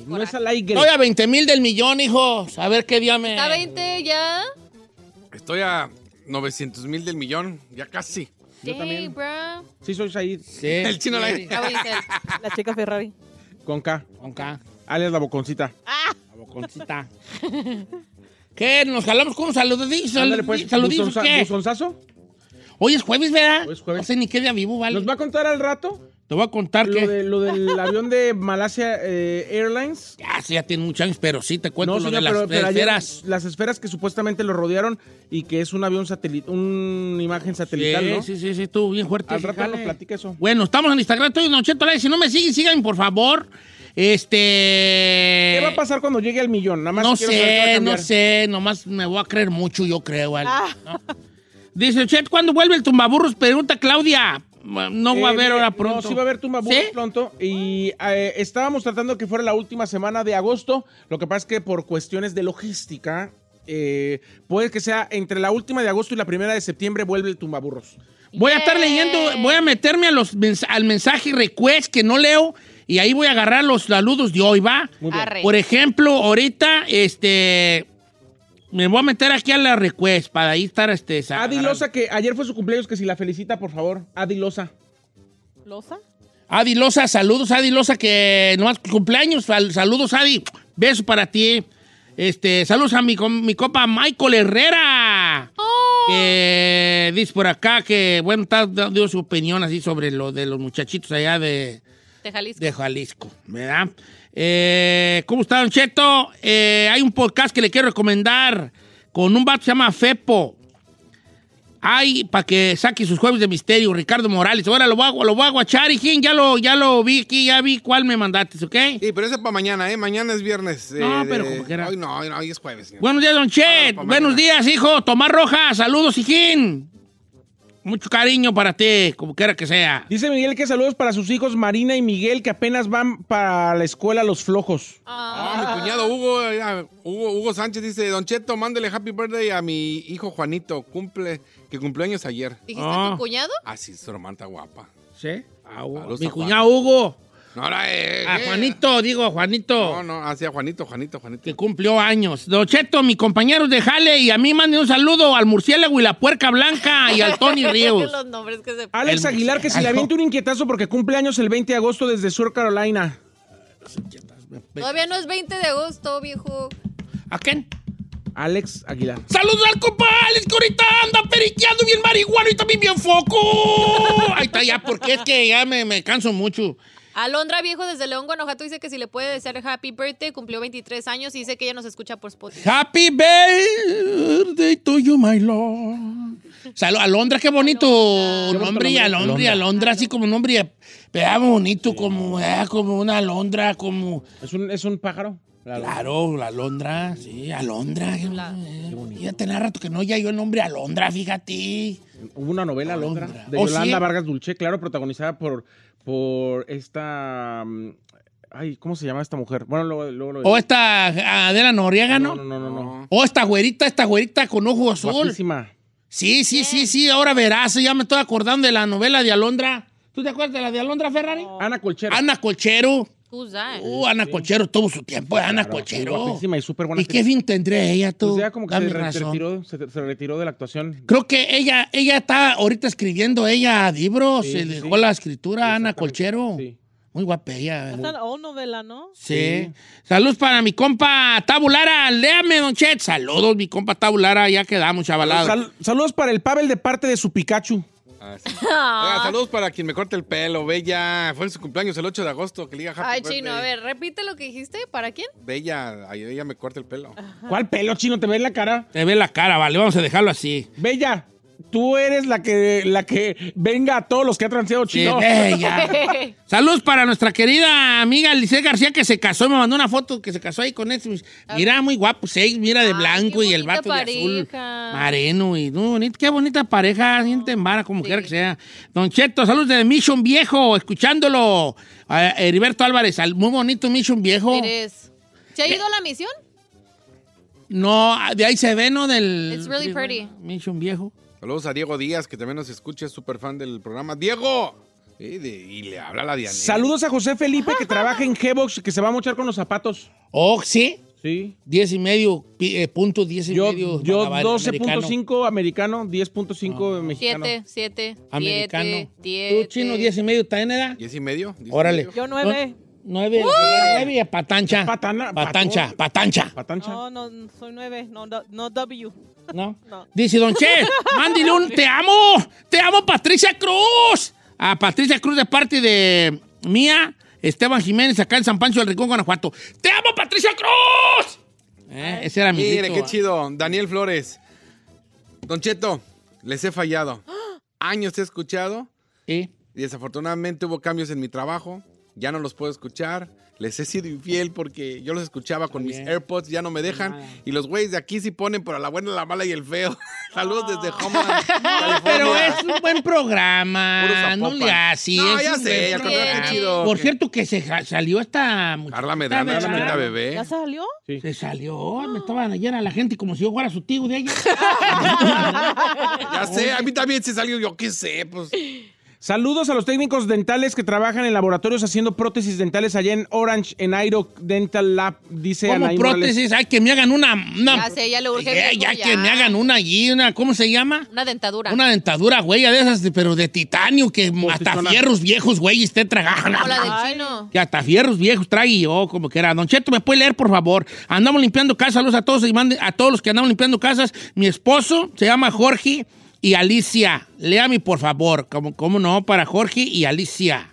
Aire, no es al aire. Estoy a 20 mil del millón, hijos. A ver qué día me. ¿Está 20 ya? Estoy a 900 mil del millón, ya casi. Yo también. bro. Sí, soy Said. Sí. El chino al aire. Acabo de decir. La chica Ferrari. Con K. Con K. Alias la boconcita. La boconcita. ¿Qué? ¿Nos jalamos con un saludito? Pues. ¿Saluditos buzonza- qué? buzonzazo. Hoy es jueves, ¿verdad? Hoy es jueves. No sé ni qué día vivo, ¿vale? ¿Nos va a contar al rato Te voy a contar lo, que... de, lo del avión de Malasia eh, Airlines? Ya, sí, ya tiene muchos años, pero sí te cuento lo señor, de las pero- pero ayer esferas. Las esferas que supuestamente lo rodearon y que es un avión satélite, una imagen satelital, sí, ¿no? sí, sí, sí, estuvo bien fuerte. Al rato jale. nos platica eso. Bueno, estamos en Instagram, estoy en Don Cheto al aire. Si no me siguen, síganme, por favor. Este... ¿Qué va a pasar cuando llegue al millón? Nada más No sé, no sé, nomás me voy a creer mucho, yo creo. ¿vale? ¿No? Dice, Chet, ¿cuándo vuelve el tumbaburros? Pregunta Claudia. No va a Eh, haber ahora pronto. No, sí va a haber tumbaburros ¿Sí? pronto. Y eh, estábamos tratando que fuera la última semana de agosto. Lo que pasa es que por cuestiones de logística, eh, puede que sea entre la última de agosto y la primera de septiembre vuelve el tumbaburros. Voy a estar leyendo, voy a meterme a los al mensaje request que no leo y ahí voy a agarrar los saludos de hoy, ¿va? Muy bien. Arre. Por ejemplo, ahorita, este... Me voy a meter aquí a la request para ahí estar, este... Adi. Loza, que ayer fue su cumpleaños, que si la felicita, por favor. Adi Loza. ¿Losa? Adi Loza, saludos, Adi Loza, que nomás cumpleaños. Sal- Saludos, Adi. Beso para ti. Este, saludos a mi, mi copa Michael Herrera. Que dice por acá que, bueno, está dando su opinión así sobre lo de los muchachitos allá de, De Jalisco. de Jalisco, ¿verdad? Eh, ¿Cómo está, Don Cheto? Eh, hay un podcast que le quiero recomendar con un vato que se llama Fepo. Ay, para que saque sus jueves de misterio, Ricardo Morales. Ahora lo voy a, lo voy a guachar, hijín. Ya lo, ya lo vi aquí, ya vi cuál me mandaste, ¿ok? Sí, pero ese para mañana, ¿eh? Mañana es viernes. No, eh, pero de- como. Hoy no, hoy no, hoy es jueves. señor. Buenos días, Don Chet. Buenos días, hijo. Tomás Rojas. Saludos, hijín. Mucho cariño para ti, como quiera que sea. Dice Miguel que saludos para sus hijos Marina y Miguel, que apenas van para la escuela Los Flojos. Ah, mi cuñado Hugo, Hugo, Hugo Sánchez dice, Don Cheto, mándele happy birthday a mi hijo Juanito, cumple, que cumplió años ayer. ¿Dijiste Ah. tu cuñado? Ah, sí, su hermana está guapa. ¿Sí? Ah, Mi cuñado Hugo. No, ahora, eh, A eh. Juanito, digo, a Juanito. No, no, hacia Juanito, Juanito, Juanito. que cumplió años. Don Cheto, mi compañero de Jale, y a mí manden un saludo al murciélago y la puerca blanca y al Tony Ríos. Los nombres que se Alex El Aguilar, que si le avienta un inquietazo porque cumple años el 20 de agosto desde Sur Carolina. Todavía no es 20 de agosto, viejo. ¿A quién? Alex Aguilar. Saludos al compa Alex, que ahorita anda periqueando bien marihuana y también bien foco. Ahí está ya, porque es que ya me, me canso mucho. Alondra Viejo desde León, Guanajuato dice que si le puede desear happy birthday, cumplió 23 años y dice que ella nos escucha por Spotify. Happy birthday to you, my lord. Salud, Alondra, qué bonito nombre, y Alondra, y Alondra, así como nombre, vea bonito, como, vea, como una Alondra, como... ¿Es un, es un pájaro? Claro, la Alondra, sí, Alondra. Qué bonito. Ya tenía rato que no ya yo el nombre Alondra, fíjate. Hubo una novela, Alondra, Alondra. de ¿Oh, Yolanda sí? Vargas Dulce, claro, protagonizada por, por esta... mm, Ay, ¿cómo se llama esta mujer? Bueno, luego, luego lo O esta Adela Noriega, ¿no? No, no, no, no. no. O esta güerita, esta güerita con ojo azul. Guapísima. Sí, sí, sí, sí, ahora verás, ya me estoy acordando de la novela de Alondra. ¿Tú te acuerdas de la de Alondra Ferrari? Ana Colchero. Ana Colchero. Uh, Ana Colchero tuvo su tiempo, Ana Claro, Colchero. Guapísima y súper buena. ¿Y qué fin tendría ella, tú? Pues ya como que se, re- se razón. retiró, se, se retiró de la actuación. Creo que ella, ella está ahorita escribiendo ella libros, Sí, se sí, dejó sí. la escritura Ana. Sí. Muy guapa ella. O novela, ¿no? Sí. Saludos para mi compa Tabulara. Léame, Don Chet. Saludos, mi compa Tabulara. Ya quedamos, chavalada. Sal- saludos para el Pavel de parte de su Pikachu. Ah, sí. Oiga, saludos para quien me corte el pelo. Bella. Fue su cumpleaños el 8 de agosto. Que le diga happy Ay, birthday. chino, a ver, repite lo que dijiste. ¿Para quién? Bella. Ay, ella me corta el pelo. ¿Cuál pelo chino te ve en la cara? Te ve la cara, vale. Vamos a dejarlo así. Bella, tú eres la que, la que venga a todos los que ha transeado Sí, chino. Saludos para nuestra querida amiga Lice García que se casó. Me mandó una foto que se casó ahí con este. Mira, muy guapo, seis, mira de Ay, blanco y el vato de azul. Mareno y no, qué bonita pareja, siente en vara, como quiera que sea. Don Cheto, saludos de Mission Viejo, escuchándolo. Eh, Heriberto Álvarez, muy bonito Mission Viejo. Eres. ¿Se ha ido a la misión? No, de ahí se ve, ¿no? Del. It's really pretty. Mission Viejo. Saludos a Diego Díaz, que también nos escucha, es súper fan del programa. ¡Diego! Y, de- y le habla la Diana. Saludos a José Felipe que trabaja en G-Box, que se va a mochar con los zapatos. Oh, sí. Sí. 10 y medio, eh, punto 10 y Yo, medio. yo vagabundo americano. 12.5 americano, 10.5 mexicano. Siete, siete, Americano. siete, ¿Tú, diez. chino, 10 y medio también era? ¿Diez y medio? ¿Diez y Órale. medio? Yo nueve. Nueve, nueve y patancha. Patana- patancha, patancha. Patancha. No, no, soy nueve. No, no, no W. ¿No? No. Dice Don Che, mándile un te amo, te amo Patricia Cruz. A Patricia Cruz de parte de mía, Esteban Jiménez, acá en San Pancho del Rincón, Guanajuato. ¡Te amo, Patricia Cruz! Eh, ese era mi Mire, grito, qué chido. Daniel Flores. Don Cheto, les he fallado. Años he escuchado Sí. y desafortunadamente hubo cambios en mi trabajo. Ya no los puedo escuchar. Les he sido infiel porque yo los escuchaba con mis. AirPods, ya no me dejan. Y los güeyes de aquí sí ponen para la buena, la mala y el feo. Saludos desde Homeland. Pero es un buen programa. Puro No le así. No, es ya sé, qué programa. chido. Por cierto, que se salió esta muchacha. Carla Medrano, ¿verdad? la linda bebé. ¿Ya salió? Se salió. Me estaban ayer a la gente como si yo fuera su tío de ella. Ya sé, a mí también se salió, yo qué sé, pues. Saludos a los técnicos dentales que trabajan en laboratorios haciendo prótesis dentales allá en Orange, en Airo Dental Lab, dice Como Anaí Morales. prótesis, hay que me hagan una. una Ya sé, ya le urge Ya, viejo, ya ya. que me hagan una allí, una, ¿cómo se llama? Una dentadura. Una dentadura, güey, de esas, de- pero de titanio, que hasta Postizona. fierros viejos, güey, esté tragando. Como la del chino. Que hasta fierros viejos trae yo, como que era. Don Cheto, ¿me puede leer, por favor? Andamos limpiando casas, saludos a todos y mande a todos los que andamos limpiando casas. Mi esposo se llama Jorge y Alicia. Léame, por favor, como, como no, para Jorge y Alicia,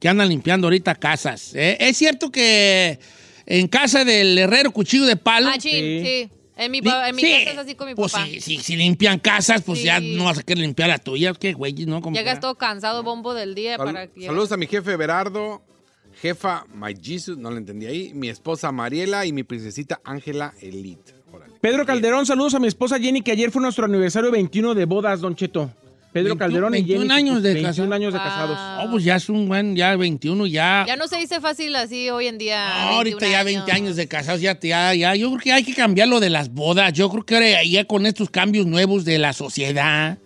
que andan limpiando ahorita casas. ¿eh? Es cierto que en casa del herrero cuchillo de palo. Ah, chin, sí. En mi, en sí, casa es así con mi pues papá. sí, sí, si limpian casas, pues Sí. ya no vas a querer limpiar la tuya. ¿Qué, güey? ¿No? Como Llegas todo cansado, bombo del día Sal- para que saludos a mi jefe Berardo, jefa My Jesus, no le entendí ahí, mi esposa Mariela y mi princesita Ángela Elite. Pedro Calderón, saludos a mi esposa Jenny, que ayer fue nuestro aniversario 21 de bodas, Don Cheto. Pedro 21 Calderón y 21 Jenny. años de 21 casado. años de Wow. casados. Oh, pues ya es un buen, ya 21, ya. Ya no se dice fácil así hoy en día. No, ahorita 21 ya 20 años de casados, ya, ya, ya. Yo creo que hay que cambiar lo de las bodas. Yo creo que ahora ya con estos cambios nuevos de la sociedad,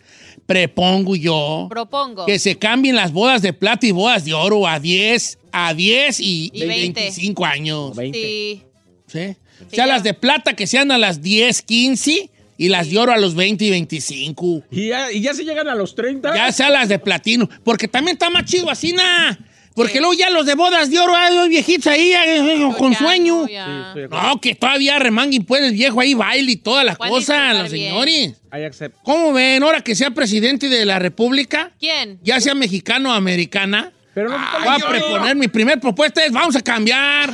prepongo yo Propongo. que se cambien las bodas de plata y bodas de oro a 10, a 10 y, Y 20. 25 años. 20. Sí. ¿sí? O sea, ya. las de plata que sean a las 10, 15 y las de oro a los 20 y 25. Y ya, y ya se llegan a los 30. Ya sea las de platino. Porque también está más chido así, na. Porque luego ya los de bodas de oro, hay los viejitos ahí eh, con Ya, sueño. no, ya. que todavía remanguen pues el viejo ahí baile y todas las cosas, los bien. señores. I. ¿Cómo ven ahora que sea presidente de la República? ¿Quién? Ya sea mexicano o americana. Pero no Voy a proponer, mi primer propuesta es, vamos a cambiar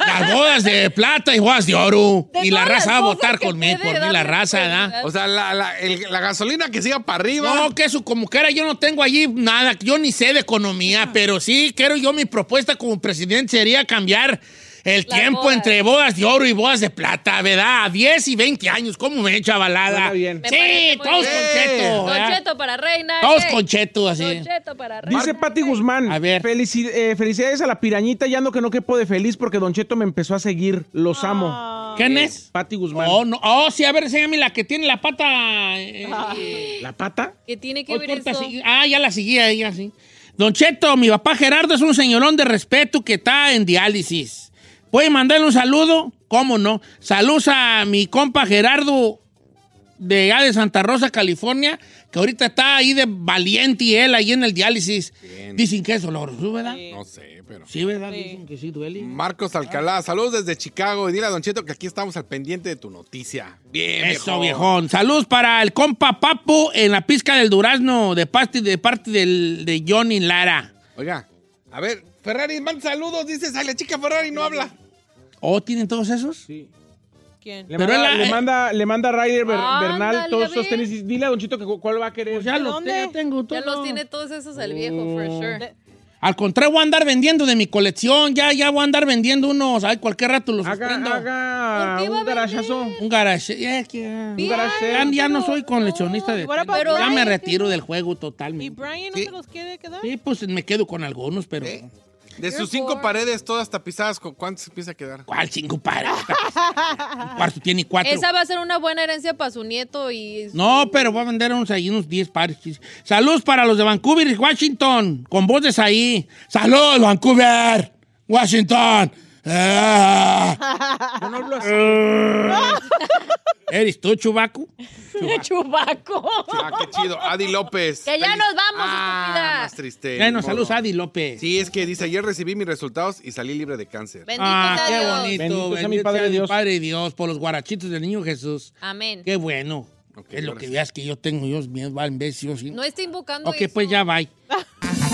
las bodas de plata y bodas de oro. De y la raza va a votar conmigo, por mí, la raza, ¿verdad? prioridad. O sea, la, la- el- la gasolina que siga para arriba. No, que eso como que era, yo no tengo allí nada, yo ni sé de economía, pero sí quiero yo mi propuesta como presidente sería cambiar el Las tiempo bodas. entre bodas de oro y bodas de plata, ¿verdad? A 10 y 20 años, ¿cómo me he chavalada? Bien. Me Sí, todos bien. con cheto. Don ¿verdad? Cheto para reina. Todos eh. con cheto, así. Don Cheto para reina. Dice Pati Guzmán. A ver. "Felici- eh, felicidades a la pirañita. Ya ando que no quepo de feliz porque Don Cheto me empezó a seguir. Los amo. Ah. ¿Quién es? Pati Guzmán. Oh, no. oh, sí, a ver, enséñame la que tiene la pata. eh, eh, ¿La pata? ¿Qué tiene que ver eso? así. Ah, ya la seguía ella, sí. Don Cheto, mi papá Gerardo es un señorón de respeto que está en diálisis. ¿Puede mandarle un saludo? ¿Cómo no? Saludos a mi compa Gerardo de allá de Santa Rosa, California, que ahorita está ahí de valiente y él ahí en el diálisis. Dicen que es doloroso, ¿verdad? Sí, No sé, pero. ¿verdad? Sí. Dicen que sí duele. Marcos Alcalá, saludos desde Chicago. Y dile a Don Cheto que aquí estamos al pendiente de tu noticia. Bien, Eso, viejo. viejón. Saludos para el compa Papo en la pizca del Durazno de parte, de parte del, de Johnny Lara. Oiga, a ver, Ferrari, manda saludos. Dices, ay, la chica Ferrari no habla. ¿Oh, tienen todos esos? Sí. ¿Quién? Le Pero manda, él- le eh, manda, le manda a Ryder Ber- Bernal todos ver. tenis. Dile a Don Chito que cu- cuál va a querer. Pues ya ¿De los dónde? ya tengo todo. Ya los tiene todos esos el viejo, for sure. De- Al contrario, voy a andar vendiendo de mi colección. Ya, ya voy a andar vendiendo unos. Ay, cualquier rato los haga prendo. haga ¿Por qué va a un garajazo. Un garage. Ya, que- Un garage. ya, ya no soy coleccionista de tenis. pero- Ya me retiro ¿qué? del juego ¿Y totalmente. Brian no Sí. se los quiere quedar? Sí, pues me quedo con algunos, pero... De sus cinco paredes todas tapizadas, ¿con cuántos empieza a quedar? ¿Cuál cinco pares? Un cuarto tiene cuatro. Esa va a ser una buena herencia para su nieto y... No, pero voy a vender unos ahí, unos 10 pares. Saludos para los de Vancouver y Washington, con voces ahí. ¡Saludos, Vancouver! ¡Washington! Ah. Yo no hablo así. ¿Eres tú, Chubaco? Chubaco. Ah, qué chido. Adi López. Que ya nos vamos, ah, más triste. Bueno, ni modo. saludos a Adi López. Sí, es que dice, ayer recibí mis resultados y salí libre de cáncer. Bendito Ah, sea qué Dios. bonito. Bendito sea mi Padre sea mi Dios. Padre Dios, por los guarachitos del niño Jesús. Amén. Qué bueno. Ok, es lo que veas que yo tengo, yo mío, va en vez, yo sí. No está invocando ok, eso. pues ya va.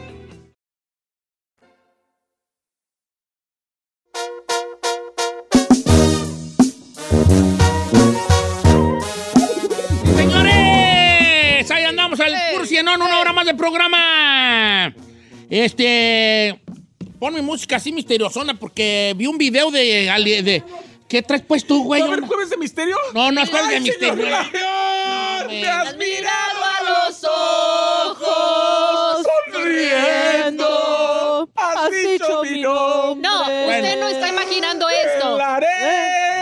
programa. Este, ponme música así misteriosona porque vi un video de, ali- de ¿qué traes pues tú, güey? ¿Va a haber jueves de misterio? No, no es jueves de misterio. señor Lion, me- Has mirado a los ojos. Sonriendo. Has dicho mi nombre. No, Bueno. usted no está imaginando esto. La.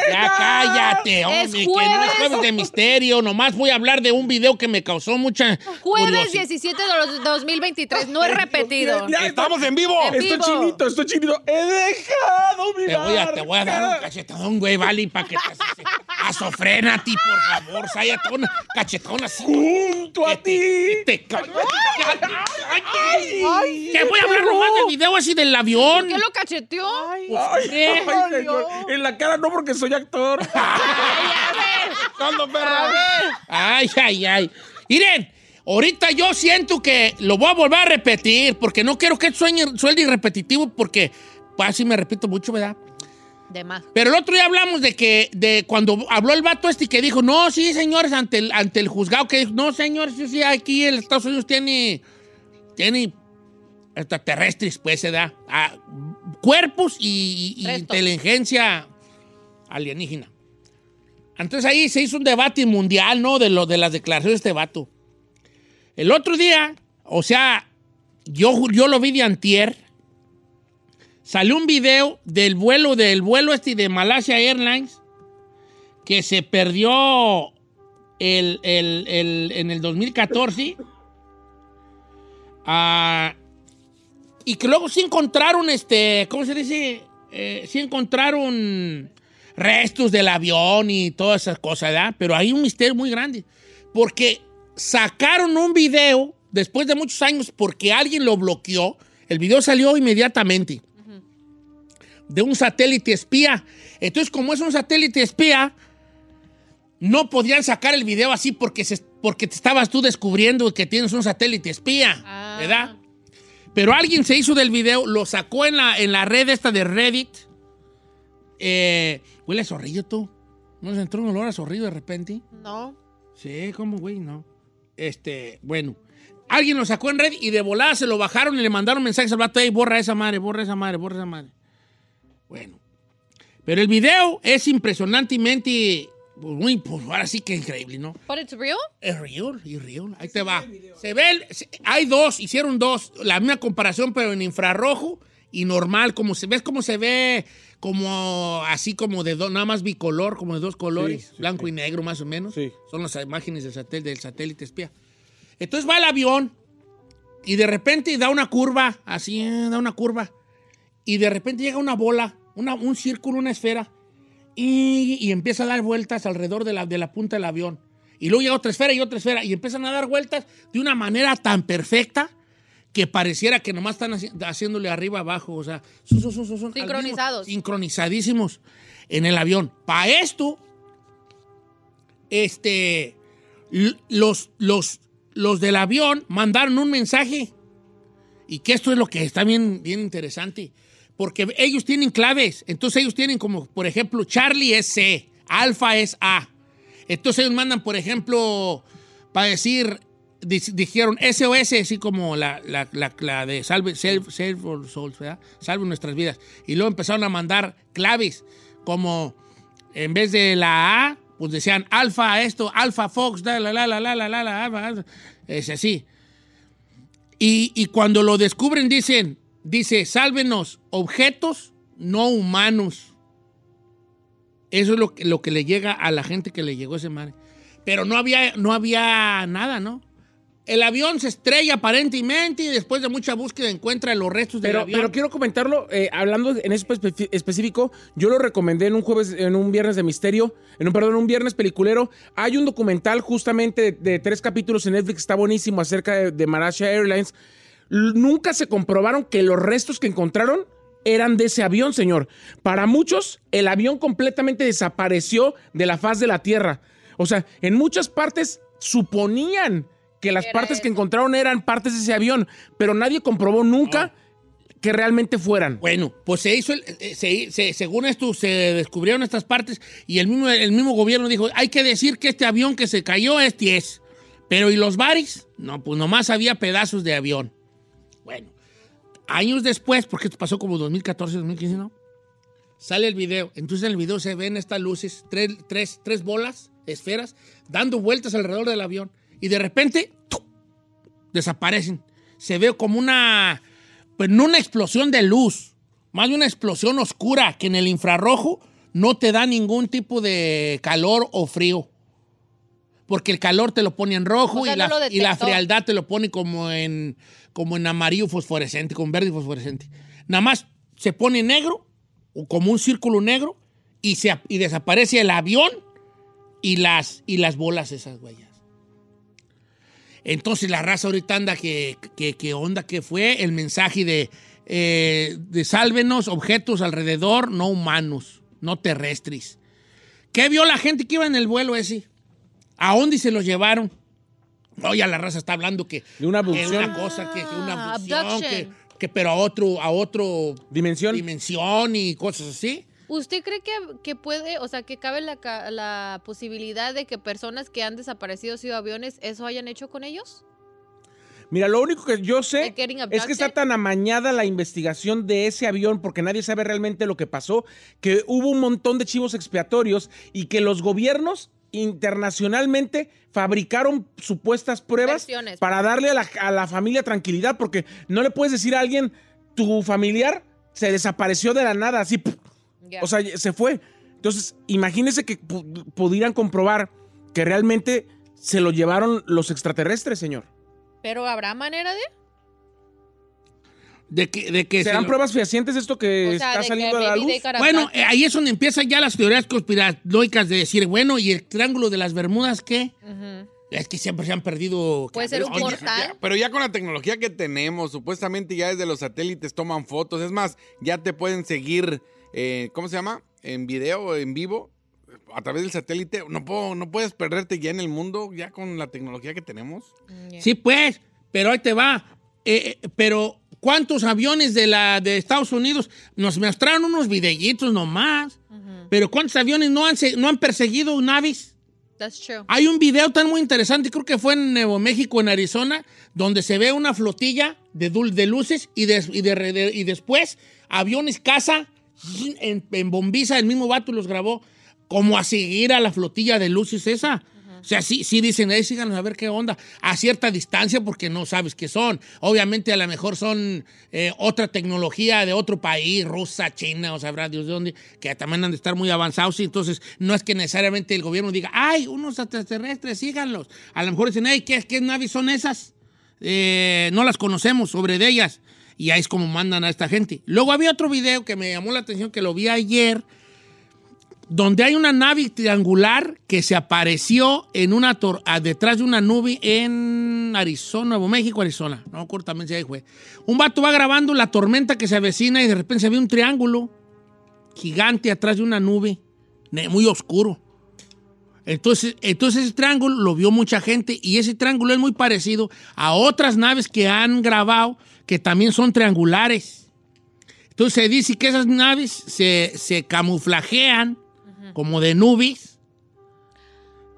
Ya cállate, hombre, Es que no es jueves. de misterio. Nomás voy a hablar de un video que me causó mucha Jueves curiosidad. 17 de los 2023, no es repetido. Ya, ¡Estamos en vivo! En Estoy vivo. chinito, estoy chinito. He dejado mi Te voy, a, te voy a dar un marca. cachetadón, güey, vale, para que te... Azofrénate, por favor, sáyate un cachetón así. Junto a ti. Te ca- Ay, Que voy a hablar nomás del video así del avión. ¿Qué lo cacheteó? Ay, ay, señor. En la cara no porque soy actor. Ay, ay, ay. Miren, ahorita yo siento que lo voy a volver a repetir porque no quiero que sueñe, suelde repetitivo porque pues así me repito mucho, ¿verdad? De más. Pero el otro día hablamos de que de cuando habló el vato este que dijo, no, sí, señores, ante el, ante el juzgado, que dijo, no, señores, sí, sí, aquí el Estados Unidos tiene, tiene extraterrestres, pues, se da, cuerpos y, inteligencia alienígena. Entonces ahí se hizo un debate mundial, ¿no? De, lo, de las declaraciones de este vato. El otro día, o sea, yo, yo lo vi de antier, salió un video del vuelo, del vuelo este de Malaysia Airlines que se perdió el, el- el- en el 2014 ah, y que luego sí encontraron, este, ¿cómo se dice? Eh, sí encontraron restos del avión y todas esas cosas, ¿verdad? Pero hay un misterio muy grande porque sacaron un video después de muchos años porque alguien lo bloqueó. El video salió inmediatamente de un satélite espía. Entonces, como es un satélite espía, no podían sacar el video así porque, se- porque te estabas tú descubriendo que tienes un satélite espía, Ah. ¿verdad? Pero alguien se hizo del video, lo sacó en la, en la red esta de Reddit. Eh, huele a zorrillo tú. ¿No se entró un olor a zorrillo de repente? No. Sí, ¿cómo, güey? No. Este, bueno. Alguien lo sacó en red y de volada se lo bajaron y le mandaron mensajes al vato, "Ey, borra esa madre, borra esa madre, borra esa madre. Bueno. Pero el video es impresionantemente, muy, pues ahora sí que increíble, ¿no? But it's real? Es real, es real. Ahí te va. Se ve, el- se- hay dos, hicieron dos, la misma comparación, pero en infrarrojo y normal, como se ves cómo se ve, como así como de dos, nada más bicolor, como de dos colores, Sí, sí, blanco sí. y negro más o menos. Sí. Son las imágenes del satélite, del satélite espía. Entonces va el avión y de repente da una curva, así, eh, da una curva. Y de repente llega una bola, una- un círculo, una esfera, y, y empieza a dar vueltas alrededor de la, de la punta del avión. Y luego llega otra esfera y otra esfera, y empiezan a dar vueltas de una manera tan perfecta que pareciera que nomás están haci- haciéndole arriba abajo, o sea, son- son- son- son- son al mismo- Sincronizados. sincronizadísimos en el avión. Para esto, este, los, los, los del avión mandaron un mensaje. Y que esto es lo que está bien, bien interesante. Porque ellos tienen claves. Entonces ellos tienen como, por ejemplo, Charlie es C, Alfa es A. Entonces ellos mandan, por ejemplo, para decir, di- dijeron SOS, así como la, la, la, la de Salve, Save, Save Our Souls, ¿verdad? Salve nuestras vidas. Y luego empezaron a mandar claves, como en vez de la A, pues decían Alfa esto, Alfa Fox, la, la, la, la, la, la, la, la, es así. Y, y cuando lo descubren dicen, dice, sálvenos objetos no humanos. Eso es lo que, lo que le llega a la gente que le llegó ese mar. Pero no había, no había nada, ¿no? El avión se estrella aparentemente y después de mucha búsqueda encuentra los restos del Pero, avión. pero quiero comentarlo, eh, hablando en eso espe- específico, yo lo recomendé en un jueves, en un viernes de misterio, en un, perdón, un viernes peliculero. Hay un documental justamente de, de tres capítulos en Netflix, está buenísimo, acerca de, de Malaysia Airlines. Nunca se comprobaron que los restos que encontraron eran de ese avión, señor. Para muchos, el avión completamente desapareció de la faz de la Tierra. O sea, en muchas partes suponían que las partes que encontraron eran partes de ese avión, pero nadie comprobó nunca que realmente fueran. Bueno, pues se hizo, el- eh, se- se- según esto, se descubrieron estas partes y el mismo, el mismo gobierno dijo, hay que decir que este avión que se cayó es 10. Pero ¿y los bares? No, pues nomás había pedazos de avión. Bueno, años después, porque esto pasó como 2014, 2015, ¿no? Sale el video. Entonces en el video se ven estas luces, tres, tres, tres bolas, esferas, dando vueltas alrededor del avión. Y de repente, desaparecen. Se ve como una, pues no una explosión de luz, más una explosión oscura que en el infrarrojo no te da ningún tipo de calor o frío. Porque el calor te lo pone en rojo O sea, y, no la, y la frialdad te lo pone como en, como en amarillo fosforescente, con verde fosforescente. Nada más se pone negro, o como un círculo negro, y, se, y desaparece el avión y las, y las bolas esas huellas. Entonces la raza ahorita anda que, que, que onda que fue el mensaje de, eh, de sálvenos objetos alrededor no humanos, no terrestres. ¿Qué vio la gente que iba en el vuelo ese? ¿A dónde se los llevaron? Oye, la raza está hablando que De una abducción. una cosa, que, que una Ah, abducción, que, que pero a otro, a otro Dimensión. dimensión y cosas así. ¿Usted cree que, que puede, o sea, que cabe la, la posibilidad de que personas que han desaparecido sido aviones, eso hayan hecho con ellos? Mira, lo único que yo sé es que está tan amañada la investigación de ese avión porque nadie sabe realmente lo que pasó, que hubo un montón de chivos expiatorios y que los gobiernos internacionalmente fabricaron supuestas pruebas Versiones. para darle a la, a la familia tranquilidad porque no le puedes decir a alguien, tu familiar se desapareció de la nada, así, o sea, se fue. Entonces, imagínense que pu- pudieran comprobar que realmente se lo llevaron los extraterrestres, señor. ¿Pero habrá manera de? De que, de que se ¿Serán lo- pruebas fehacientes esto que O sea, está saliendo que a la luz? Bueno, eh, ahí es donde empiezan ya las teorías conspiranoicas de decir, bueno, ¿y el triángulo de las Bermudas qué? Es que siempre se han perdido. Puede ser un Oye, portal. ya- pero ya con la tecnología que tenemos, supuestamente ya desde los satélites toman fotos. Es más, ya te pueden seguir, eh, ¿cómo se llama? En video, en vivo, a través del satélite. No, puedo, no puedes perderte ya en el mundo, ya con la tecnología que tenemos. Sí, pues, pero ahí te va. Eh, pero, ¿cuántos aviones de, la, de Estados Unidos nos mostraron unos videitos nomás? Pero, ¿cuántos aviones no han, no han perseguido naves? That's true. Hay un video tan muy interesante, creo que fue en Nuevo México, en Arizona, donde se ve una flotilla de, de luces y, des- y, de- de- y después aviones caza en, en bombiza, el mismo vato los grabó, como a seguir a la flotilla de luces esa. O sea, sí, sí dicen, ahí síganos a ver qué onda, a cierta distancia porque no sabes qué son. Obviamente a lo mejor son eh, otra tecnología de otro país, rusa, china, o sabrá Dios de dónde, que también han de estar muy avanzados y entonces no es que necesariamente el gobierno diga, ay, unos extraterrestres, síganlos. A lo mejor dicen, hey, ¿qué, qué naves son esas? Eh, no las conocemos sobre de ellas. Y ahí es como mandan a esta gente. Luego había otro video que me llamó la atención, que lo vi ayer, donde hay una nave triangular que se apareció en una ah, detrás de una nube en Arizona, Nuevo México, Arizona. No si ahí fue. Un vato va grabando la tormenta que se avecina y de repente se ve un triángulo gigante atrás de una nube, muy oscuro. Entonces, entonces ese triángulo lo vio mucha gente y ese triángulo es muy parecido a otras naves que han grabado que también son triangulares. Entonces se dice que esas naves se, se camuflajean como de nubes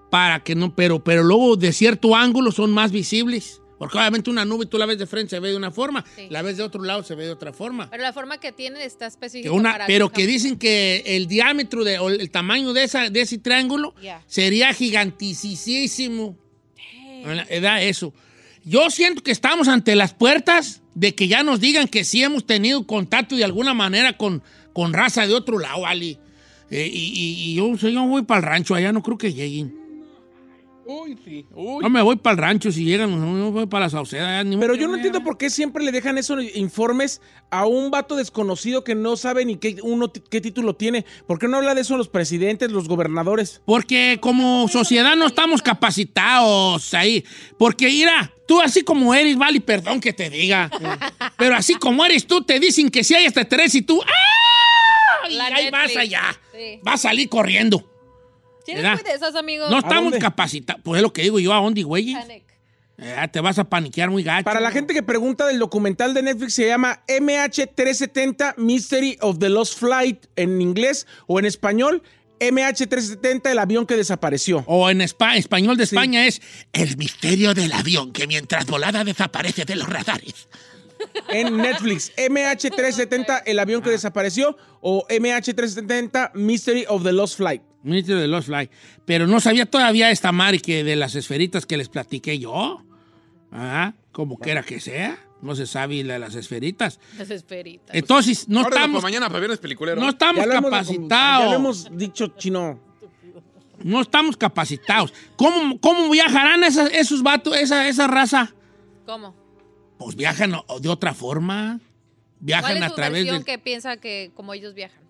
para que no, pero, pero luego de cierto ángulo son más visibles. Porque obviamente una nube tú la ves de frente se ve de una forma, Sí. la ves de otro lado se ve de otra forma. Pero la forma que tienen está específica pero que dicen que el diámetro de, o el tamaño de, esa, de ese triángulo Ya. sería giganticísimo. Era eso. Yo siento que estamos ante las puertas de que ya nos digan que sí hemos tenido contacto de alguna manera con, con raza de otro lado, Ali. Eh, y, y- y yo, yo voy para el rancho, allá no creo que lleguen. Uy, sí. Uy. No me voy para el rancho si llegan, no, no voy para la Sauceda. allá ni Pero yo no entiendo por qué siempre le dejan esos informes a un vato desconocido que no sabe ni qué, uno, qué título tiene. ¿Por qué no habla de eso los presidentes, los gobernadores? Porque como sociedad no estamos capacitados ahí. Porque, mira, tú así como eres, vale, perdón que te diga. pero así como eres tú, te dicen que si hay extraterrestres y tú, ¡ah! Y ahí vas allá. Sí. Vas a salir corriendo. ¿Tienes ¿verdad? muy de esas, amigos? No estamos capacitados. Pues es lo que digo yo, ¿a dónde, güey? Panic. te vas a paniquear muy gacho. Para la gente que pregunta del documental de Netflix se llama MH370 Mystery of the Lost Flight en inglés o en español MH370 el avión que desapareció. O en espa- español de España es El misterio del avión que mientras volada desaparece de los radares. En Netflix MH370 el avión que desapareció o MH370 Mystery of the Lost Flight. Ministro de Lost Fly. Pero no sabía todavía esta Mari que de las esferitas que les platiqué yo. Ah, como quiera que sea. No se sabe la de las esferitas. Las esferitas. Entonces, no Órale, estamos, para mañana, para viernes peliculero. no estamos Ya capacitados. Ya lo hemos dicho, chino. No estamos capacitados. ¿Cómo, cómo viajarán esas- esos vatos, esa, esa raza? ¿Cómo? Pues viajan de otra forma. Viajan ¿Cuál es a su través versión de. que piensa que como ellos viajan?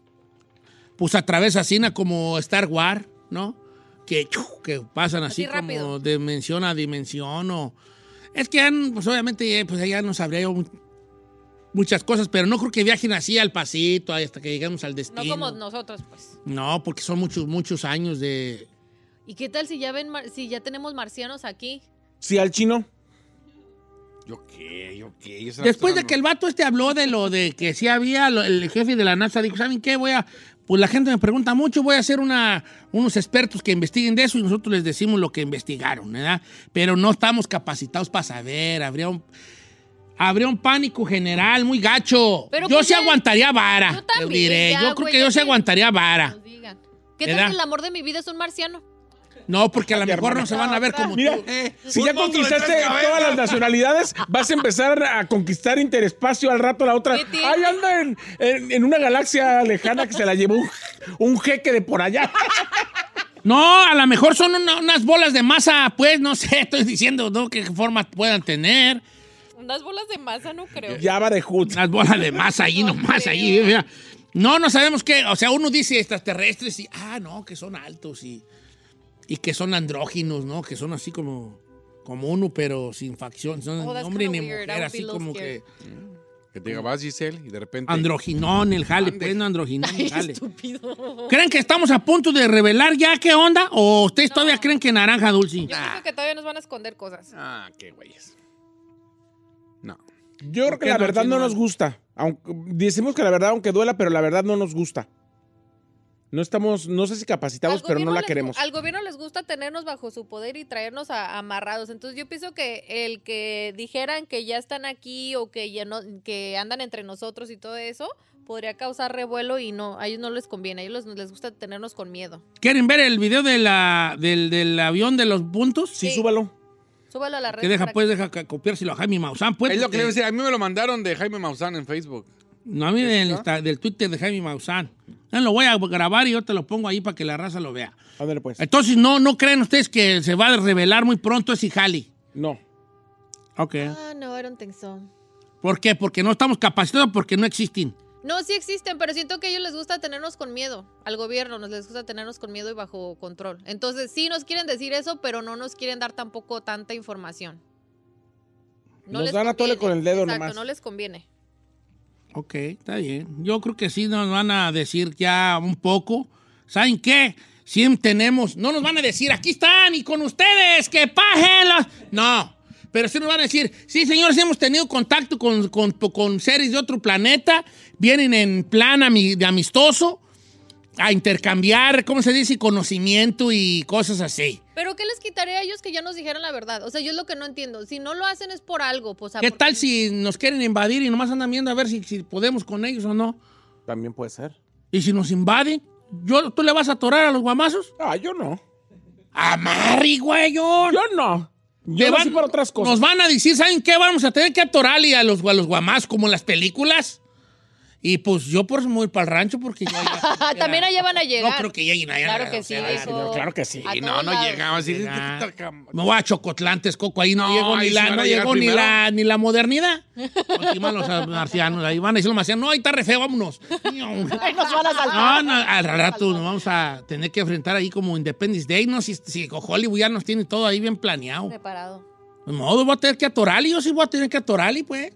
Pues a través así como Star Wars, ¿no? Que, que pasan así, como de dimensión a dimensión. O... Es que han, pues obviamente eh, pues allá no sabría yo mu- muchas cosas, pero no creo que viajen así al pasito hasta que lleguemos al No destino. como nosotros, pues. No, porque son muchos, muchos años de... ¿Y qué tal si ya ven, mar- si ya tenemos marcianos aquí? Sí, al chino. ¿Yo qué? ¿Yo qué? Después de que el vato este habló de lo de que sí había, lo- el jefe de la NASA dijo, ¿saben qué? Voy a, pues la gente me pregunta mucho, voy a hacer una, unos expertos que investiguen de eso y nosotros les decimos lo que investigaron, ¿verdad? Pero no estamos capacitados para saber, habría un, habría un pánico general muy gacho. Pero yo pues sí aguantaría vara, Yo también, diré. ya, yo creo que yo sí aguantaría vara. Digan. ¿Qué tal el amor de mi vida es un marciano? No, porque a lo mejor hermana. no se van a ver como Mira, tú. Eh, si ya conquistaste todas las nacionalidades, vas a empezar a conquistar interespacio al rato la otra. Ahí anda en, en- en una galaxia lejana que se la llevó un, un jeque de por allá. No, a lo mejor son una- unas bolas de masa, pues, no sé, estoy diciendo, ¿no? ¿Qué forma puedan tener? Unas bolas de masa, no creo. De Hood. Unas bolas de masa ahí No nomás, creo. ahí, mira. No, no sabemos qué, o sea, uno dice extraterrestres y, ah, no, que son altos y, y que son andróginos, ¿no? Que son así como, como uno, pero sin facción, son Oh, hombre ni mujer, así como scared. que Que te diga, vas, Giselle, y de repente... androginón el jale, pues, no androginón el jale. Estúpido. ¿Creen que estamos a punto de revelar ya qué onda? ¿O ustedes todavía creen que naranja dulce? Yo pienso que todavía nos van a esconder cosas. Ah, qué güeyes. No. Yo creo que la no, verdad chino? no nos gusta. Aunque, decimos que la verdad aunque duela, pero la verdad no nos gusta. No estamos, no sé si capacitados, pero no la les queremos. Al gobierno les gusta tenernos bajo su poder y traernos a- amarrados. Entonces yo pienso que el que dijeran que ya están aquí o que ya no, que andan entre nosotros y todo eso, podría causar revuelo y no, a ellos no les conviene. A ellos les, les gusta tenernos con miedo. ¿Quieren ver el video de la, del, del avión de los puntos? Sí, Sí. súbalo. Súbalo a la red. Que deja, pues, deja copiárselo a Jaime Maussan, pues. es lo que le decir. A mí me lo mandaron de Jaime Maussan en Facebook. No, a mí del, del Twitter de Jaime Maussan. Lo voy a grabar y yo te lo pongo ahí para que la raza lo vea. Ándale pues. Entonces, ¿no, no creen ustedes que se va a revelar muy pronto ese jali? No. Ok. Ah, no, I don't think so. ¿Por qué? Porque no estamos capacitados, porque no existen. No, sí existen, pero siento que a ellos les gusta tenernos con miedo. Al gobierno nos les gusta tenernos con miedo y bajo control. Entonces, sí nos quieren decir eso, pero no nos quieren dar tampoco tanta información. Nos dan a tole con el dedo Exacto, nomás. no les conviene. Ok, está bien. Yo creo que sí nos van a decir ya un poco. ¿Saben qué? Sí tenemos, no nos van a decir, aquí están y con ustedes, que pajen los... No, pero sí nos van a decir, sí señores, hemos tenido contacto con, con, con seres de otro planeta, vienen en plan ami- de amistoso a intercambiar, ¿cómo se dice? Conocimiento y cosas así. Pero ¿qué les quitaría a ellos que ya nos dijeran la verdad? O sea, yo es lo que no entiendo. Si no lo hacen es por algo, pues... ¿Qué tal si nos quieren invadir y nomás andan viendo a ver si, si podemos con ellos o no? También puede ser. ¿Y si nos invaden? ¿Yo, ¿Tú le vas a atorar a los guamazos? Ah, yo no. ¡Amarri, güey! Yo Yo no. Yo no van- para otras cosas. Nos van a decir, ¿saben qué? Vamos a tener que atorarle a los, a los guamazos como en las películas. Y pues yo por muy para el rancho porque yo ya- También allá van a llegar. No creo que lleguen allá. Claro que sí, claro que sí. Y no, no llegamos. Así. Me voy a Chocotlantes, Coco, ahí no, No, llegó ni la, no llegó ni la, ni la modernidad. Última los marcianos, ahí van a decir los marcianos, no, ahí está re feo, vámonos. Nos van a saltar. No, no, al rato nos vamos a tener que enfrentar ahí como Independence Day, no, si, si Hollywood ya nos tiene todo ahí bien planeado. Preparado. De modo, voy a tener que atorarle, yo sí voy a tener que atorarle, pues.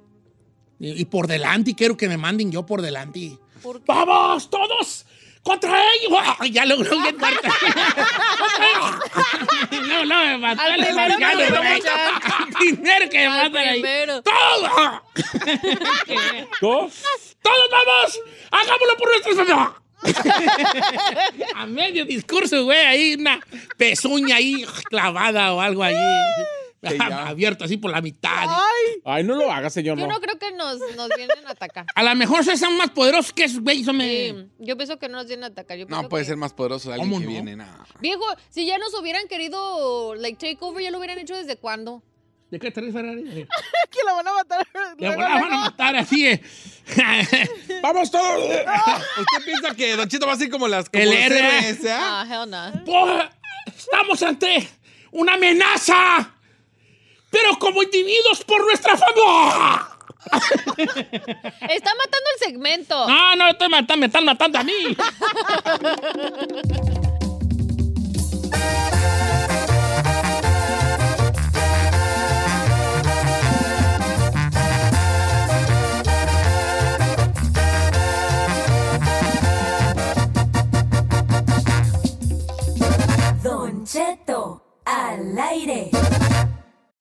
Y, y por delante, y quiero que me manden yo por delante. ¡Vamos, todos! ¡Contra ellos! Ya logró bien no, no, me mató Al primero que güey. matan. Primero que me matan ahí. primero. ¡Todo! ¿Tú? ¡Todos vamos! ¡Hagámoslo por nuestros A medio discurso, güey, ahí una pezuña ahí clavada o algo ahí. Que ya. Abierto así por la mitad. Ay, no lo hagas, señor. Yo No. no creo que nos, nos vienen a atacar. A lo mejor son más poderosos que esos güeyes. Sí, yo pienso que no nos vienen a atacar. Yo No puede que- ser más poderoso de alguien ¿Cómo que no? viene. No. Viejo, si ya nos hubieran querido, like, take over, ya lo hubieran hecho desde cuándo. ¿De qué te ríes, Ferrari? que la van a matar. Le van a matar así. eh. ¡Vamos todos! ¿Usted piensa que Don Cheto va a ser como las como El R. CBS, ah? Ah, hell no. ¡Por- Estamos ante una amenaza, pero como individuos por nuestra familia. Está matando el segmento. No, no, estoy matando, me están matando a mí. Don Cheto al aire.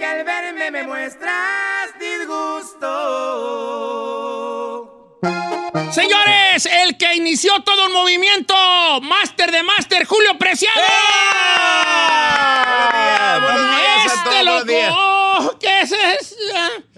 que al verme me muestras disgusto. Señores, el que inició todo el movimiento, Máster de Máster, Julio Preciado. Buenos días Este todos, buenos días. loco, ¿qué es eso?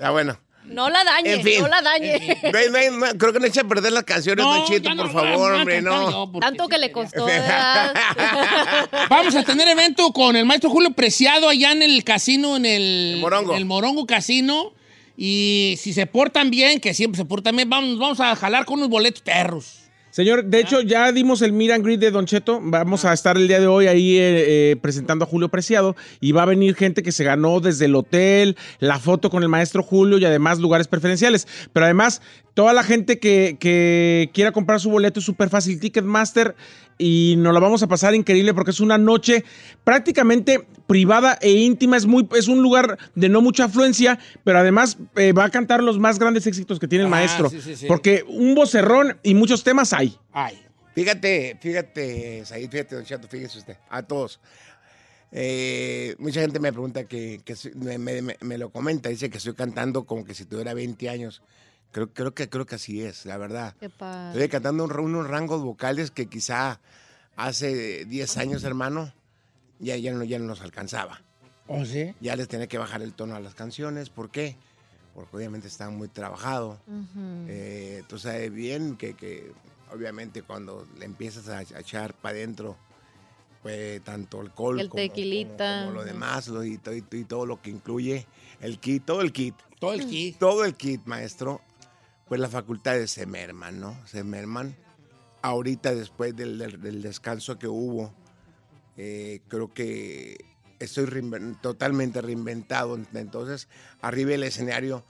Ah, bueno. No la dañe, En fin. no la dañe. No hay- no hay- no- creo que no eche a perder las canciones, No, Chito, por favor, hombre, no. Tanto que le costó. Vamos a tener evento con el maestro Julio Preciado allá en el casino, en el, Morongo. en el Morongo Casino. Y si se portan bien, que siempre se portan bien, vamos, vamos a jalar con unos boletos perros. Señor, de hecho, ya dimos el meet and greet de Don Cheto. Vamos a estar el día de hoy ahí eh, eh, presentando a Julio Preciado. Y va a venir gente que se ganó desde el hotel, la foto con el maestro Julio y además lugares preferenciales. Pero además, toda la gente que, que quiera comprar su boleto es súper fácil. Ticketmaster. Y nos la vamos a pasar increíble porque es una noche prácticamente privada e íntima. Es, muy, es un lugar de no mucha afluencia, pero además eh, va a cantar los más grandes éxitos que tiene el Ah, maestro. sí, sí, sí. Porque un vocerrón y muchos temas hay. Ay. Fíjate, fíjate, Said, fíjate, Don Chato, fíjese usted, a todos. Eh, mucha gente me pregunta que, que soy- me, me- me- me lo comenta, dice que estoy cantando como que si tuviera 20 años. Creo, creo, que, creo que así es, la verdad. Qué padre. Estoy cantando un unos rangos vocales que quizá hace 10 años, hermano, ya, ya, no, ya no nos alcanzaba. ¿Oh, sí? Ya les tenía que bajar el tono a las canciones. ¿Por qué? Porque obviamente está muy trabajado. Eh, tú sabes bien que, que obviamente cuando le empiezas a, a echar para adentro, pues tanto alcohol El como, tequilita. como- como lo demás lo- y, y y todo lo que incluye el kit, todo el kit. Todo el kit. Todo el kit, maestro. Pues las facultades se merman, ¿no? Se merman. Ahorita, después del, del- del descanso que hubo, eh, creo que estoy totalmente reinventado. Entonces, arriba del escenario,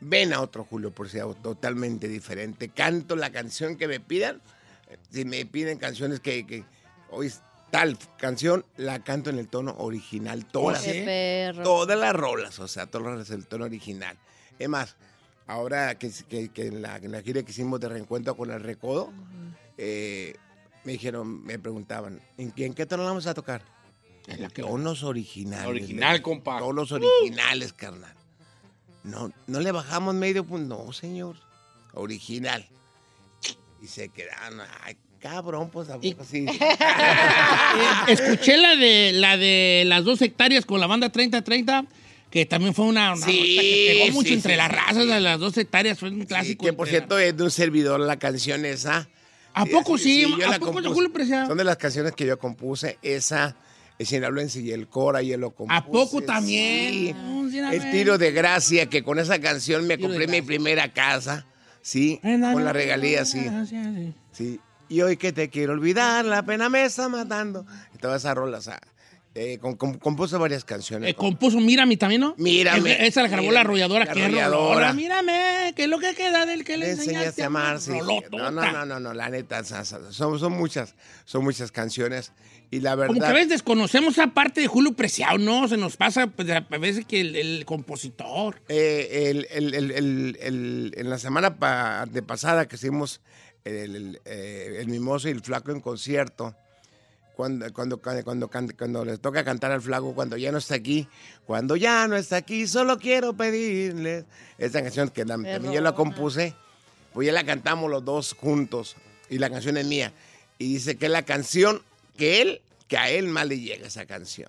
ven a otro Julio Porciado, totalmente diferente. Canto la canción que me pidan. Si me piden canciones que, que hoy tal canción, la canto en el tono original. Todas, perro. todas las rolas, o sea, todas las rolas, el tono original. Es más, ahora que, que- que en, la, en la gira que hicimos de reencuentro con el Recodo, eh, me dijeron, me preguntaban, ¿en qué, en qué tono la vamos a tocar? En la tonos originales. Original, compa. Tonos originales, carnal. No, no le bajamos medio punto. No, señor. Original. Y se quedaron, ay, cabrón, pues a poco sí. Escuché la de, la de las dos hectáreas con la banda 3030, que también fue una, una Sí, que pegó mucho sí, entre sí, las razas de las dos hectáreas, fue un clásico. que por cierto es de un servidor la canción esa. ¿A poco sí? ¿A la poco. Julio Preciado? Son de las canciones que yo compuse. Esa, el Sinaloense y el Cora, yo lo compuse. ¿A poco también? A El tiro de gracia, que con esa canción me compré mi primera casa. Sí, Eh, con la regalía, sí. Sí. Y hoy que te quiero olvidar, la pena me está matando. Y toda esa rola, o sea, Eh, com- compuso varias canciones. Eh, compuso Mírame también, ¿no? Mírame. Eh, Esa la grabó la arrolladora. la arrolladora. Mírame, que es lo que queda del que le Le enseñaste enseñaste a. No, no, no, no, no, la neta, son, son muchas, son muchas canciones. Y la verdad. Como que a veces desconocemos esa parte de Julio Preciado, ¿no? Se nos pasa pues, a veces que el, el compositor. Eh, el- el- en la semana pa- de pasada que hicimos el, el, eh, el Mimoso y el Flaco en concierto, cuando, cuando, cuando, cuando, les toca cantar al Flaco, cuando ya no está aquí, cuando ya no está aquí, solo quiero pedirles. Esta canción que también yo la compuse, pues ya la cantamos los dos juntos y la canción es mía. Y dice que es la canción que él, que a él más le llega esa canción.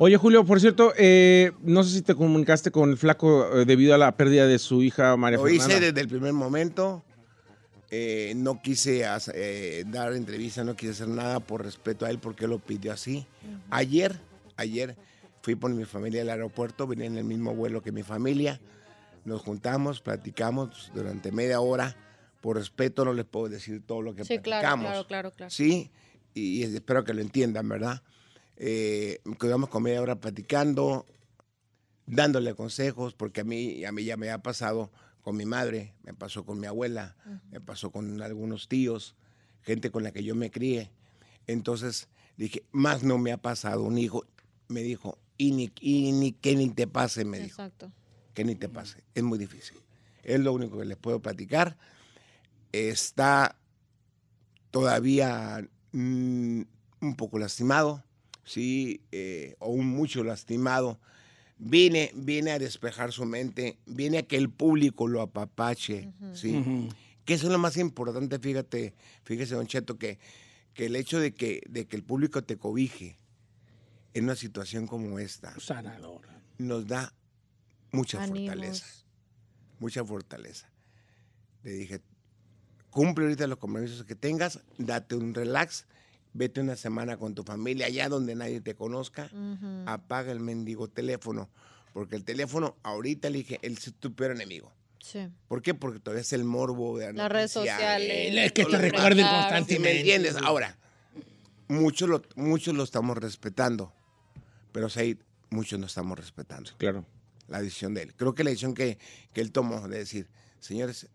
Oye, Julio, por cierto, eh, no sé si te comunicaste con el flaco eh, debido a la pérdida de su hija María Lo Fernanda. hice desde el primer momento. Eh, no quise eh, dar entrevista, no quise hacer nada por respeto a él porque lo pidió así. Ayer, ayer fui por mi familia al aeropuerto, vine en el mismo vuelo que mi familia. Nos juntamos, platicamos durante media hora. Por respeto no les puedo decir todo lo que Sí, platicamos. claro, claro, claro. Sí, y, y espero que lo entiendan, ¿verdad? Eh, quedamos con media hora platicando, dándole consejos, porque a mí, a mí ya me ha pasado con mi madre, me pasó con mi abuela, me pasó con algunos tíos, gente con la que yo me crié. Entonces dije, más no me ha pasado un hijo. Me dijo, y ni, y ni que ni te pase, me dijo, Exacto. que ni te pase. Es muy difícil. Es lo único que les puedo platicar. Está todavía mm, un poco lastimado, sí, eh, o un mucho lastimado. Viene, viene a despejar su mente, viene a que el público lo apapache, sí. Que eso es lo más importante, fíjate, fíjese, Don Cheto, que, que el hecho de que, de que el público te cobije en una situación como esta Sanadora. nos da mucha Ánimos. fortaleza, mucha fortaleza. Le dije, cumple ahorita los compromisos que tengas, date un relax, vete una semana con tu familia allá donde nadie te conozca, apaga el mendigo teléfono, porque el teléfono ahorita le dije, él es tu peor enemigo. Sí. ¿Por qué? Porque todavía es el morbo de Las redes sociales. Es que te recuerden Claro. ¿Sí constantemente. me entiendes? Ahora, muchos lo, muchos lo estamos respetando, pero Said, muchos no estamos respetando Claro. la decisión de él. Creo que la decisión que, que él tomó de decir, señores,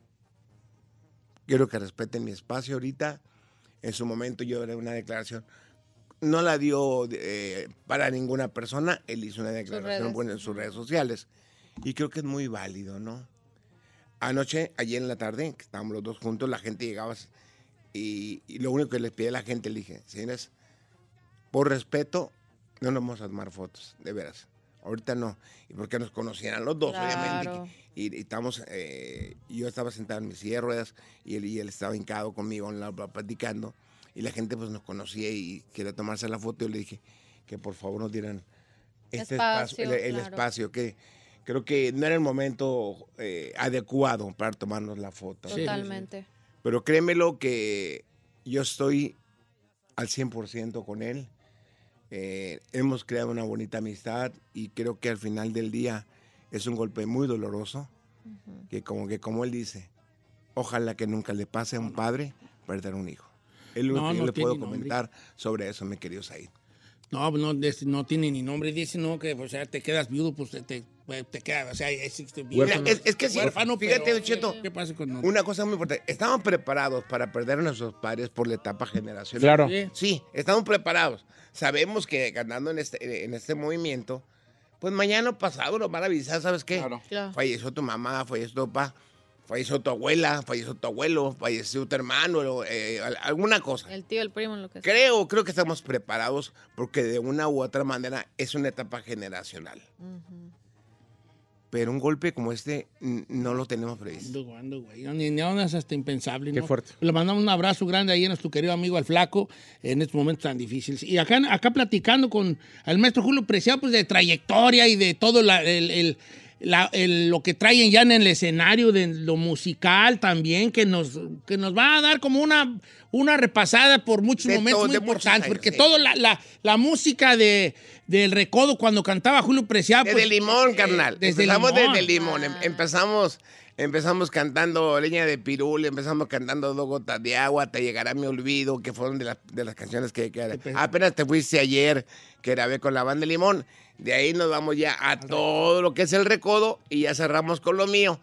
quiero que respeten mi espacio ahorita. En su momento yo haré una declaración. No la dio eh, para ninguna persona, él hizo una declaración en sus redes sociales. Y creo que es muy válido, ¿no? Anoche, ayer en la tarde, que estábamos los dos juntos, la gente llegaba y, y lo único que les pedí a la gente, le dije, señores, por respeto, no nos vamos a tomar fotos, de veras. Ahorita no. Y porque nos conocieran los dos, obviamente. Y, y estamos, eh, yo estaba sentado en mi silla de ruedas y él, y él estaba hincado conmigo a un lado platicando. Y la gente pues nos conocía y quería tomarse la foto. Y le dije que por favor nos dieran este espacio, Espacio, el, el claro. espacio, que creo que no era el momento eh, adecuado para tomarnos la foto. Totalmente. Pero créemelo que yo estoy al 100% con él. Eh, hemos creado una bonita amistad y creo que al final del día es un golpe muy doloroso. Que como que como él dice, ojalá que nunca le pase a un padre perder un hijo. Es lo No, que yo no le tiene puedo nombre. comentar sobre eso, mi querido Said. No, no, de- no tiene ni nombre. Dice, no, que o sea, te quedas viudo, pues te, te, te quedas, o sea, es, es, Mira, es, es que sí, huérfano, fíjate, pero, Cheto, ¿Qué pasa con una cosa muy importante. Estamos preparados para perder a nuestros padres por la etapa generacional. Claro. Sí, sí, estamos preparados. Sabemos que ganando en este, en este movimiento, pues mañana pasado nos van a avisar, ¿sabes qué? Claro. Falleció tu mamá, falleció tu papá, falleció tu abuela, falleció tu abuelo, falleció tu hermano, eh, al- alguna cosa. El tío, el primo, lo que sea. Creo, creo que estamos preparados porque de una u otra manera es una etapa generacional. Pero un golpe como este no lo tenemos previsto. Ando, ando, güey. Ni, ni aún es hasta impensable. Qué ¿no? fuerte. Le mandamos un abrazo grande ahí a nuestro querido amigo al Flaco en estos momentos tan difíciles. Y acá, acá platicando con el maestro Julio Preciado, pues de trayectoria y de todo la- el, el- la- el- lo que traen ya en el escenario, de lo musical también, que nos, que nos va a dar como una, una repasada por muchos De momentos todo, muy importantes. años, porque sí. toda la, la- la música de, del recodo cuando cantaba Julio Preciado. Desde pues, Limón, eh, carnal. Desde Empezamos Limón. desde Limón. Em- Empezamos Empezamos cantando Leña de Pirul, empezamos cantando Dos Gotas de Agua, Te Llegará Mi Olvido, que fueron de, las- de las canciones que, que apenas te fuiste ayer, que grabé con la banda de Limón. De ahí nos vamos ya a todo lo que es el recodo y ya cerramos con lo mío.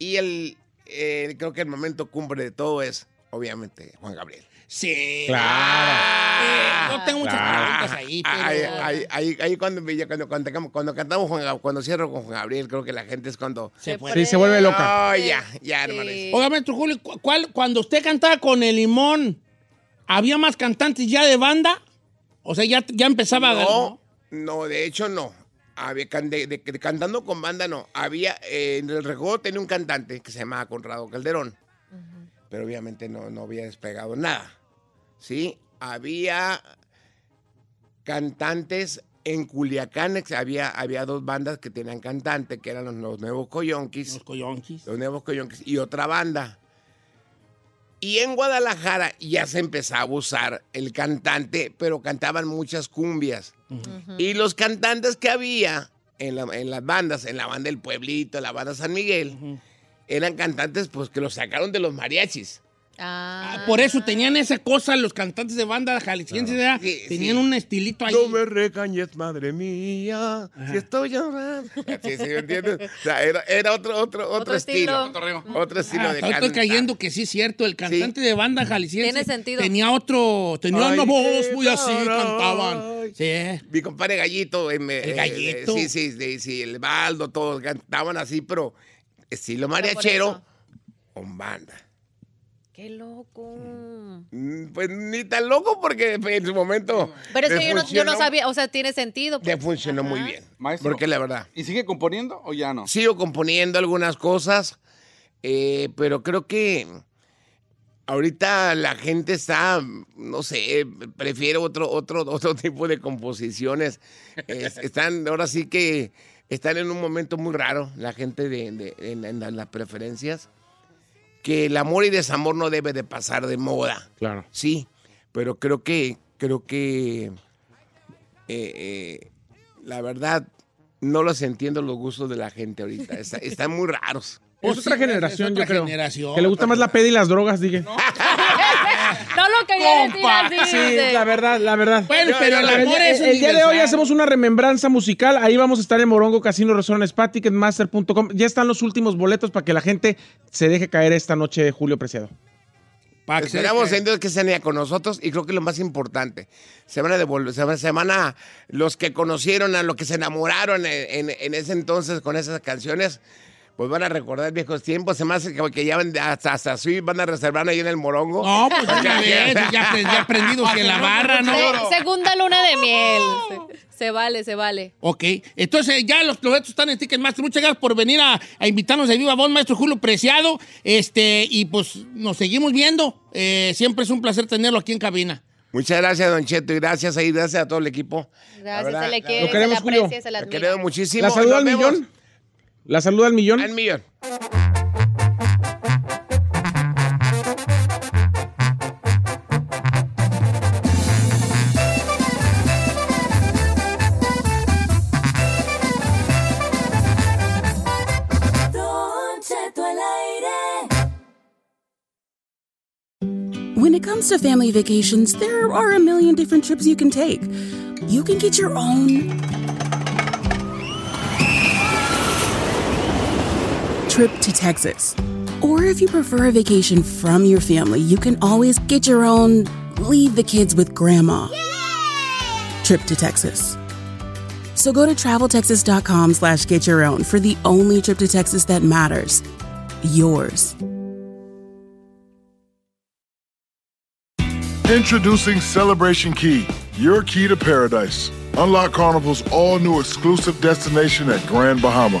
Y el, eh, creo que el momento cumbre de todo es, obviamente, Juan Gabriel. Sí. Claro. yo tengo muchas preguntas ahí, pero- Ahí, ahí- ahí- ahí cuando, cuando, cuando, cuando, cuando cantamos, Juan cuando cierro con Juan Gabriel, creo que la gente es cuando... Se Sí, se vuelve loca. No, ya, ya, hermano. Oiga, maestro Julio, ¿cu- ¿cuál, cuando usted cantaba con el limón, ¿había más cantantes ya de banda? O sea, ya, ya empezaba a... No, no, de hecho no. Había, can- de- de- de- cantando con banda no. Había, eh, en el recodo tenía un cantante que se llamaba Conrado Calderón. Pero obviamente no, no había despegado nada. ¿Sí? Había cantantes en Culiacán, había, había dos bandas que tenían cantante, que eran los, los Nuevos Coyonquis. Los Coyonquis. Los Nuevos Coyonquis y otra banda. Y en Guadalajara ya se empezaba a usar el cantante, pero cantaban muchas cumbias. Y los cantantes que había en, la- en las bandas, en la banda del Pueblito, en la banda San Miguel, eran cantantes pues que los sacaron de los mariachis. Ah, Por eso tenían esa cosa los cantantes de banda jaliscienses, tenían un estilito ahí. No me regañes, madre mía, si estoy llorando. Sí, sí, ¿me entiendes? O sea, era, era otro, otro, otro, estilo. Otro estilo Ah, de estoy cayendo que sí es cierto, el cantante de banda jalisciense Tiene sentido. tenía otro, tenía Ay, una voz muy así, cantaban. Sí. Mi compadre Gallito. eh, me- El eh, Gallito. sí, sí, sí, sí, el Baldo, todos cantaban así, pero estilo mariachero con banda. Qué loco. Mm, Pues ni tan loco porque en su momento. Pero es que yo no, yo no funcionó- sabía, o sea, tiene sentido. Le pues. funcionó muy bien. Maestro. Porque la verdad. ¿Y sigue componiendo o ya no? Sigo componiendo algunas cosas, eh, pero creo que ahorita la gente está, no sé, prefiere otro, otro, otro tipo de composiciones. Es- están, ahora sí que están en un momento muy raro, la gente de, de- en, en la- las preferencias, que el amor y desamor no debe de pasar de moda. Claro. Sí, pero creo que, creo que, eh, eh, la verdad, no los entiendo los gustos de la gente ahorita. Está- están muy raros. Es otra generación, otra yo creo. generación. Que le gusta más la peda y las drogas, dije. No lo quería decir así. Sí, la verdad, la verdad. Bueno, pero el el, amor día- es el día de hoy hacemos una remembranza musical. Ahí vamos a estar en Morongo Casino Resort Spa, Ticketmaster.com. Ya están los últimos boletos para que la gente se deje caer esta noche, Julio Preciado. Esperamos en Dios que se con nosotros y creo que lo más importante, se van a devolver, se van, se van a, los que conocieron, a los que se enamoraron en, en- en ese entonces con esas canciones, pues van a recordar viejos tiempos, se me hace que, que ya van hasta, hasta así van a reservar ahí en el Morongo. No, pues una vez, ya, ya aprendidos que la barra, ¿no? Se- segunda luna de miel. Se, se vale, se vale. Ok, entonces ya los boletos están en Ticketmaster. Muchas gracias por venir a, a invitarnos de Viva Voz, maestro Julio Preciado. Este, y pues nos seguimos viendo. Eh, siempre es un placer tenerlo aquí en cabina. Muchas gracias, Don Cheto, y gracias ahí, gracias a todo el equipo. Gracias, verdad, se le lo quiere, se le Julio. aprecia, se le Lo admira. queremos muchísimo. ¿La saluda Nos al vemos. millón? ¿La saluda al millón? Al millón. Don Cheto al aire. When it comes to family vacations, there are a million different trips you can take. You can get your own trip to Texas. Or if you prefer a vacation from your family, you can always get your own leave the kids with grandma trip to Texas. So go to traveltexas.com slash get your own for the only trip to Texas that matters. Yours. Introducing Celebration Key, your key to paradise. Unlock Carnival's all new exclusive destination at Grand Bahama,